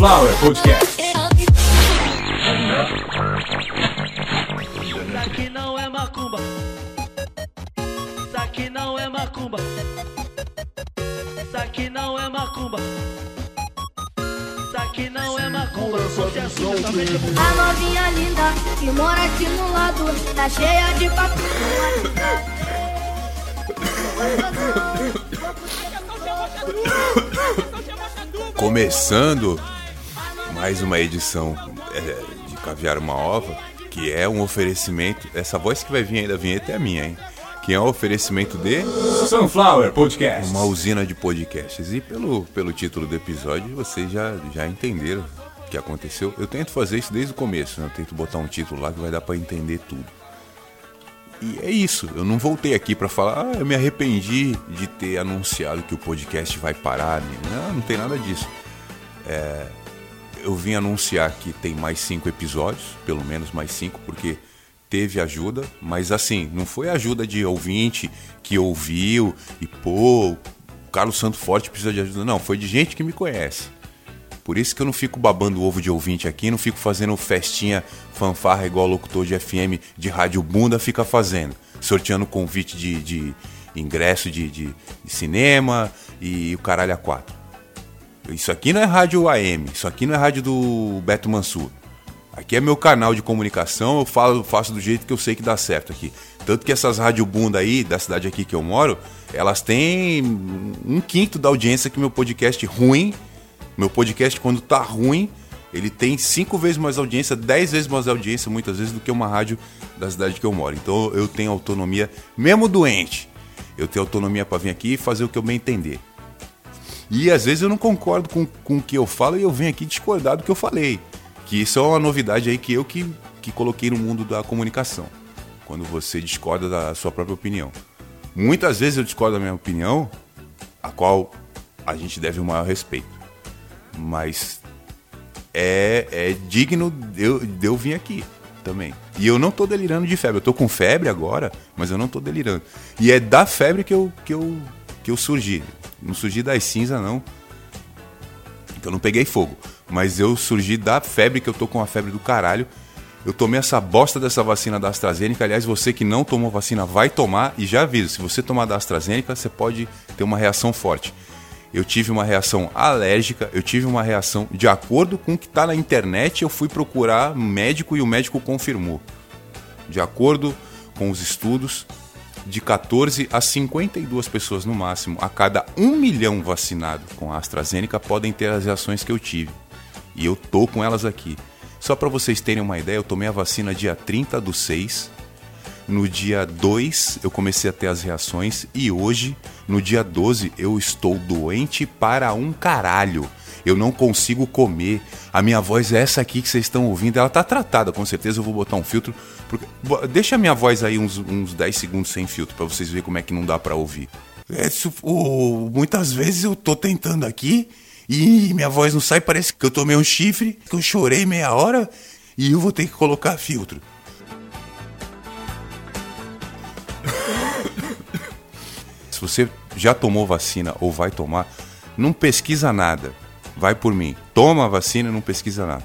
Sunflower Podcast. Isso aqui não é macumba. Isso aqui não é macumba. Isso aqui não é macumba. Isso aqui não é macumba. Você assusta somente A novinha linda que mora aqui no lado Tá cheia de papo Começando mais uma edição é, de Caviar uma Ova, que é um oferecimento. Essa voz que vai vir aí da vinheta é a minha, hein? Que é um oferecimento de Sunflower Podcast. uma usina de podcasts. E pelo, pelo título do episódio, vocês já, já entenderam o que aconteceu. Eu tento fazer isso desde o começo, né? Eu tento botar um título lá que vai dar pra entender tudo. E é isso, eu não voltei aqui pra falar, ah, eu me arrependi de ter anunciado que o podcast vai parar. Não, não tem nada disso. É, eu vim anunciar que tem mais cinco episódios, pelo menos mais cinco, porque teve ajuda, mas assim, não foi ajuda de ouvinte que ouviu e pô, o Carlos Santo Forte precisa de ajuda. Não, foi de gente que me conhece. Por isso que eu não fico babando ovo de ouvinte aqui, não fico fazendo festinha, fanfarra igual locutor de FM de rádio bunda fica fazendo. Sorteando convite de, de ingresso de, de- de cinema e o caralho a quatro. Isso aqui não é rádio AM, isso aqui não é rádio do Beto Mansur. Aqui é meu canal de comunicação, eu falo, faço do jeito que eu sei que dá certo aqui. Tanto que essas rádio bunda aí, da cidade aqui que eu moro, elas têm um quinto da audiência que meu podcast ruim. Meu podcast, quando tá ruim, ele tem cinco vezes mais audiência, dez vezes mais audiência, muitas vezes, do que uma rádio da cidade que eu moro. Então eu tenho autonomia, mesmo doente, eu tenho autonomia para vir aqui e fazer o que eu bem entender. E às vezes eu não concordo com, com o que eu falo e eu venho aqui discordar do que eu falei. Que isso é uma novidade aí que eu que, que coloquei no mundo da comunicação. Quando você discorda da sua própria opinião. Muitas vezes eu discordo da minha opinião, a qual a gente deve o maior respeito. Mas é, é digno de eu, de eu vir aqui também. E eu não tô delirando de febre. Eu tô com febre agora, mas eu não tô delirando. E é da febre que eu, que eu, que eu surgi. Não surgi das cinzas, não. Que eu não peguei fogo. Mas eu surgi da febre, que eu tô com a febre do caralho. Eu tomei essa bosta dessa vacina da AstraZeneca. Aliás, você que não tomou vacina vai tomar. E já aviso, se você tomar da AstraZeneca, você pode ter uma reação forte. Eu tive uma reação alérgica, eu tive uma reação de acordo com o que está na internet. Eu fui procurar médico e o médico confirmou. De acordo com os estudos, de 14 a 52 pessoas no máximo, a cada 1 milhão vacinado com a AstraZeneca, podem ter as reações que eu tive. E eu tô com elas aqui. Só para vocês terem uma ideia, eu tomei a vacina dia 30 do 6. No dia 2 eu comecei a ter as reações e hoje, no dia 12, eu estou doente para um caralho. Eu não consigo comer. A minha voz é essa aqui que vocês estão ouvindo. Ela tá tratada, com certeza eu vou botar um filtro. Porque... Deixa a minha voz aí uns, uns 10 segundos sem filtro para vocês verem como é que não dá para ouvir. É, su- o- muitas vezes eu tô tentando aqui e minha voz não sai, parece que eu tomei um chifre, que eu chorei meia hora e eu vou ter que colocar filtro. Se você já tomou vacina ou vai tomar, não pesquisa nada. Vai por mim. Toma a vacina e não pesquisa nada.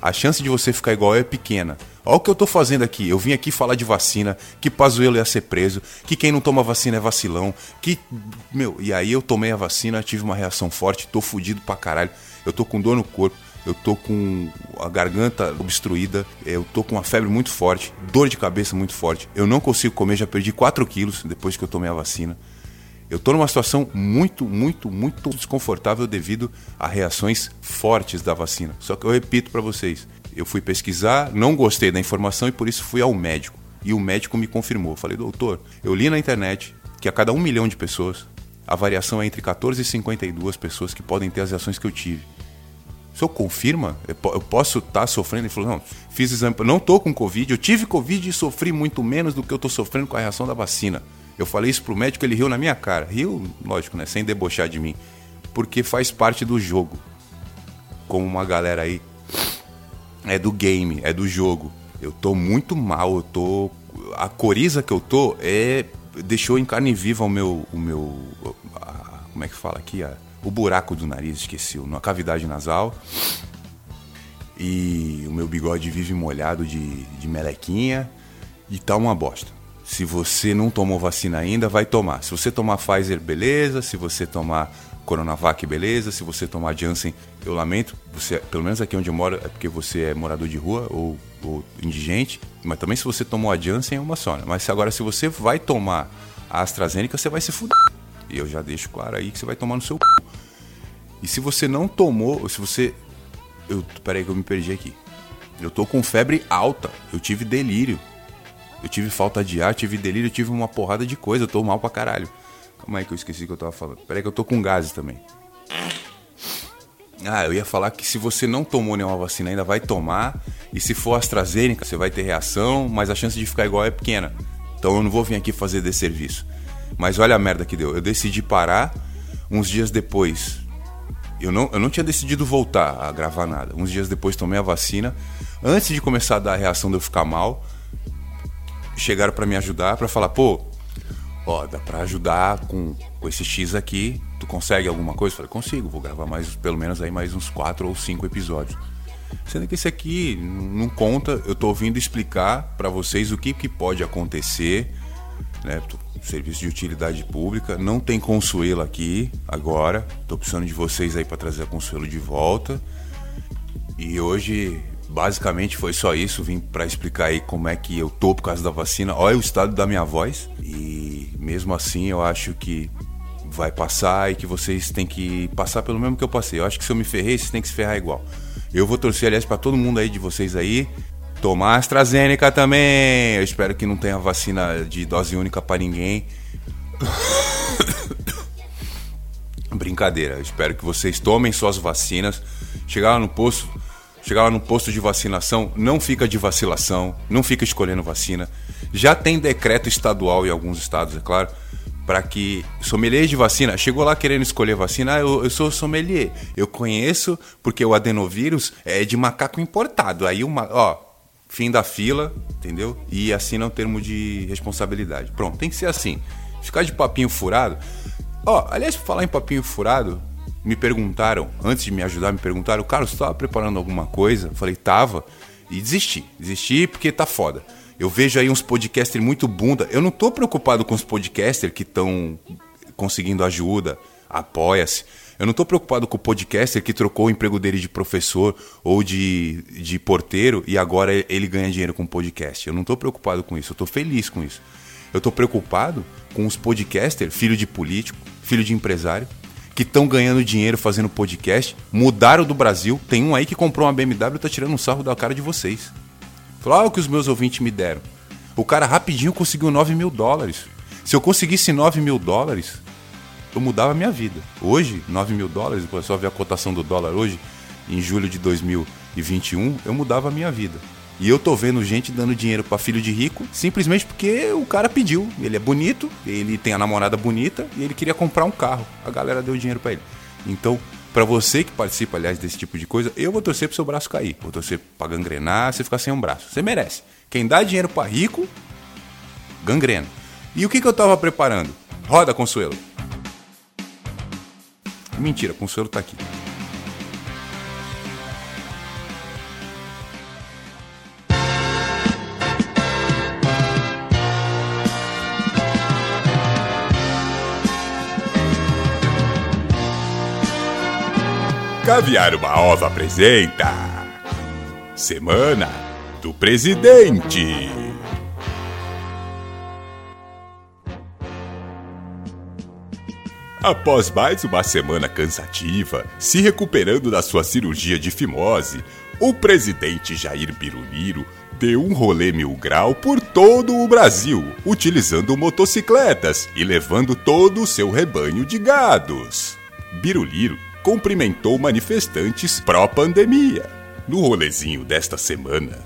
A chance de você ficar igual é pequena. Olha o que eu tô fazendo aqui. Eu vim aqui falar de vacina, que Pazuello ia ser preso, que quem não toma vacina é vacilão, que. Meu, e aí eu tomei a vacina, tive uma reação forte, tô fudido pra caralho. Eu tô com dor no corpo, eu tô com a garganta obstruída, eu tô com uma febre muito forte, dor de cabeça muito forte. Eu não consigo comer, já perdi 4 quilos depois que eu tomei a vacina. Eu tô numa situação muito, muito, muito desconfortável devido a reações fortes da vacina. Só que eu repito para vocês, eu fui pesquisar, não gostei da informação e por isso fui ao médico. E o médico me confirmou. Eu falei, doutor, eu li na internet que a cada um milhão de pessoas, a variação é entre 14 e 52 pessoas que podem ter as reações que eu tive. O senhor confirma? Eu po- eu posso estar sofrendo? Ele falou, não, fiz exame, não tô com Covid, eu tive Covid e sofri muito menos do que eu tô sofrendo com a reação da vacina. Eu falei isso pro médico, ele riu na minha cara. Riu, lógico, né? Sem debochar de mim. Porque faz parte do jogo. Como uma galera aí. É do game, é do jogo. Eu tô muito mal, eu tô. A coriza que eu tô é. Deixou em carne viva o meu. O meu. a- como é que fala aqui? A- o buraco do nariz, esqueci, a cavidade nasal. e o meu bigode vive molhado de, de melequinha e tá uma bosta. Se você não tomou vacina ainda, vai tomar. Se você tomar Pfizer, beleza. Se você tomar Coronavac, beleza. Se você tomar Janssen, eu lamento. Você, pelo menos aqui onde eu moro, é porque você é morador de rua ou, ou indigente. Mas também se você tomou a Janssen, é uma só. Né? Mas agora, se você vai tomar a AstraZeneca, você vai se fuder. E eu já deixo claro aí que você vai tomar no seu c... E se você não tomou, ou se você. Eu, peraí que eu me perdi aqui. Eu tô com febre alta. Eu tive delírio. Eu tive falta de ar, tive delírio, tive uma porrada de coisa. Eu tô mal pra caralho. Calma aí que eu esqueci o que eu tava falando. Peraí que eu tô com gases também. Ah, eu ia falar que se você não tomou nenhuma vacina ainda, vai tomar. E se for AstraZeneca, você vai ter reação, mas a chance de ficar igual é pequena. Então eu não vou vir aqui fazer desse serviço. Mas olha a merda que deu. Eu decidi parar uns dias depois. Eu não, eu não tinha decidido voltar a gravar nada. Uns dias depois tomei a vacina. Antes de começar a dar a reação de eu ficar mal, chegaram para me ajudar, para falar, pô, ó, dá pra ajudar com, com esse X aqui, tu consegue alguma coisa? Eu falei, consigo, vou gravar mais, pelo menos aí mais uns quatro ou cinco episódios. Sendo que esse aqui não conta, eu tô ouvindo explicar para vocês o que, que pode acontecer, né? Serviço de utilidade pública, não tem Consuelo aqui agora, tô precisando de vocês aí para trazer a Consuelo de volta. E hoje, basicamente, foi só isso, vim para explicar aí como é que eu tô por causa da vacina. Olha o estado da minha voz e mesmo assim eu acho que vai passar e que vocês têm que passar pelo mesmo que eu passei. Eu acho que se eu me ferrei, vocês têm que se ferrar igual. Eu vou torcer, aliás, para todo mundo aí de vocês aí. Tomar AstraZeneca também. Eu espero que não tenha vacina de dose única para ninguém. Brincadeira. Eu espero que vocês tomem suas vacinas. Chegar lá no posto, chegar lá no posto de vacinação, não fica de vacilação, não fica escolhendo vacina. Já tem decreto estadual em alguns estados, é claro para que sommelier de vacina chegou lá querendo escolher vacina, ah, eu, eu sou sommelier, eu conheço porque o adenovírus é de macaco importado. Aí uma, ó, fim da fila, entendeu? E assina um termo de responsabilidade. Pronto, tem que ser assim. Ficar de papinho furado. Ó, aliás, falar em papinho furado, me perguntaram, antes de me ajudar, me perguntaram, Carlos, você estava preparando alguma coisa? Eu falei, tava. E desisti. Desisti porque tá foda. Eu vejo aí uns podcasters muito bunda. Eu não tô preocupado com os podcasters que estão conseguindo ajuda, apoia-se. Eu não tô preocupado com o podcaster que trocou o emprego dele de professor ou de, de porteiro e agora ele ganha dinheiro com podcast. Eu não tô preocupado com isso, eu tô feliz com isso. Eu tô preocupado com os podcasters, filho de político, filho de empresário, que estão ganhando dinheiro fazendo podcast, mudaram do Brasil. Tem um aí que comprou uma BMW e tá tirando um sarro da cara de vocês. Falou, olha o que os meus ouvintes me deram. O cara rapidinho conseguiu 9 mil dólares. Se eu conseguisse 9 mil dólares, eu mudava a minha vida. Hoje, 9 mil dólares, depois só ver a cotação do dólar hoje, em julho de 2021, eu mudava a minha vida. E eu tô vendo gente dando dinheiro para filho de rico simplesmente porque o cara pediu. Ele é bonito, ele tem a namorada bonita e ele queria comprar um carro. A galera deu dinheiro para ele. Então, para você que participa, aliás, desse tipo de coisa, eu vou torcer pro seu braço cair. Vou torcer pra gangrenar, você ficar sem um braço. Você merece. Quem dá dinheiro para rico, gangrena. E o que, que eu tava preparando? Roda, Consuelo. Mentira, Consuelo tá aqui. Caviar uma Ova apresenta Semana do Presidente. Após mais uma semana cansativa, se recuperando da sua cirurgia de fimose, o presidente Jair Biruliro deu um rolê mil grau por todo o Brasil, utilizando motocicletas e levando todo o seu rebanho de gados. Biruliro cumprimentou manifestantes pró-pandemia. No rolezinho desta semana,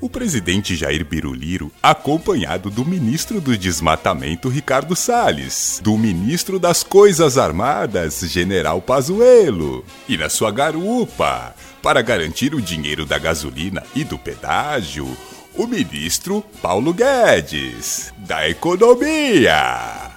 o presidente Jair Biruliro, acompanhado do ministro do Desmatamento Ricardo Salles, do ministro das Coisas Armadas General Pazuello, e na sua garupa, para garantir o dinheiro da gasolina e do pedágio, o ministro Paulo Guedes, da Economia.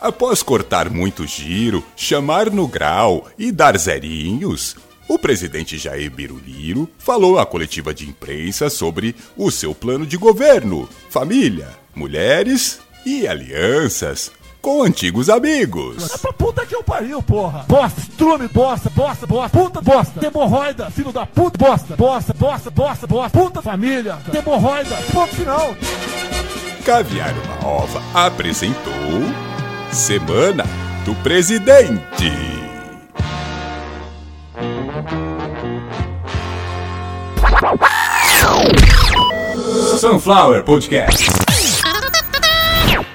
Após cortar muito giro, chamar no grau e dar zerinhos, o presidente Jair Biruliro falou à coletiva de imprensa sobre o seu plano de governo, família, mulheres e alianças com antigos amigos. É pra puta que eu pariu, porra. Bosta, estrume, bosta, bosta, bosta, puta, bosta. Hemorroida, filho da puta, bosta, bosta, bosta, bosta, bosta, puta, família, hemorroida, ponto final. Caviar uma Ova apresentou Semana do Presidente. Sunflower Podcast.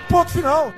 Ponto final.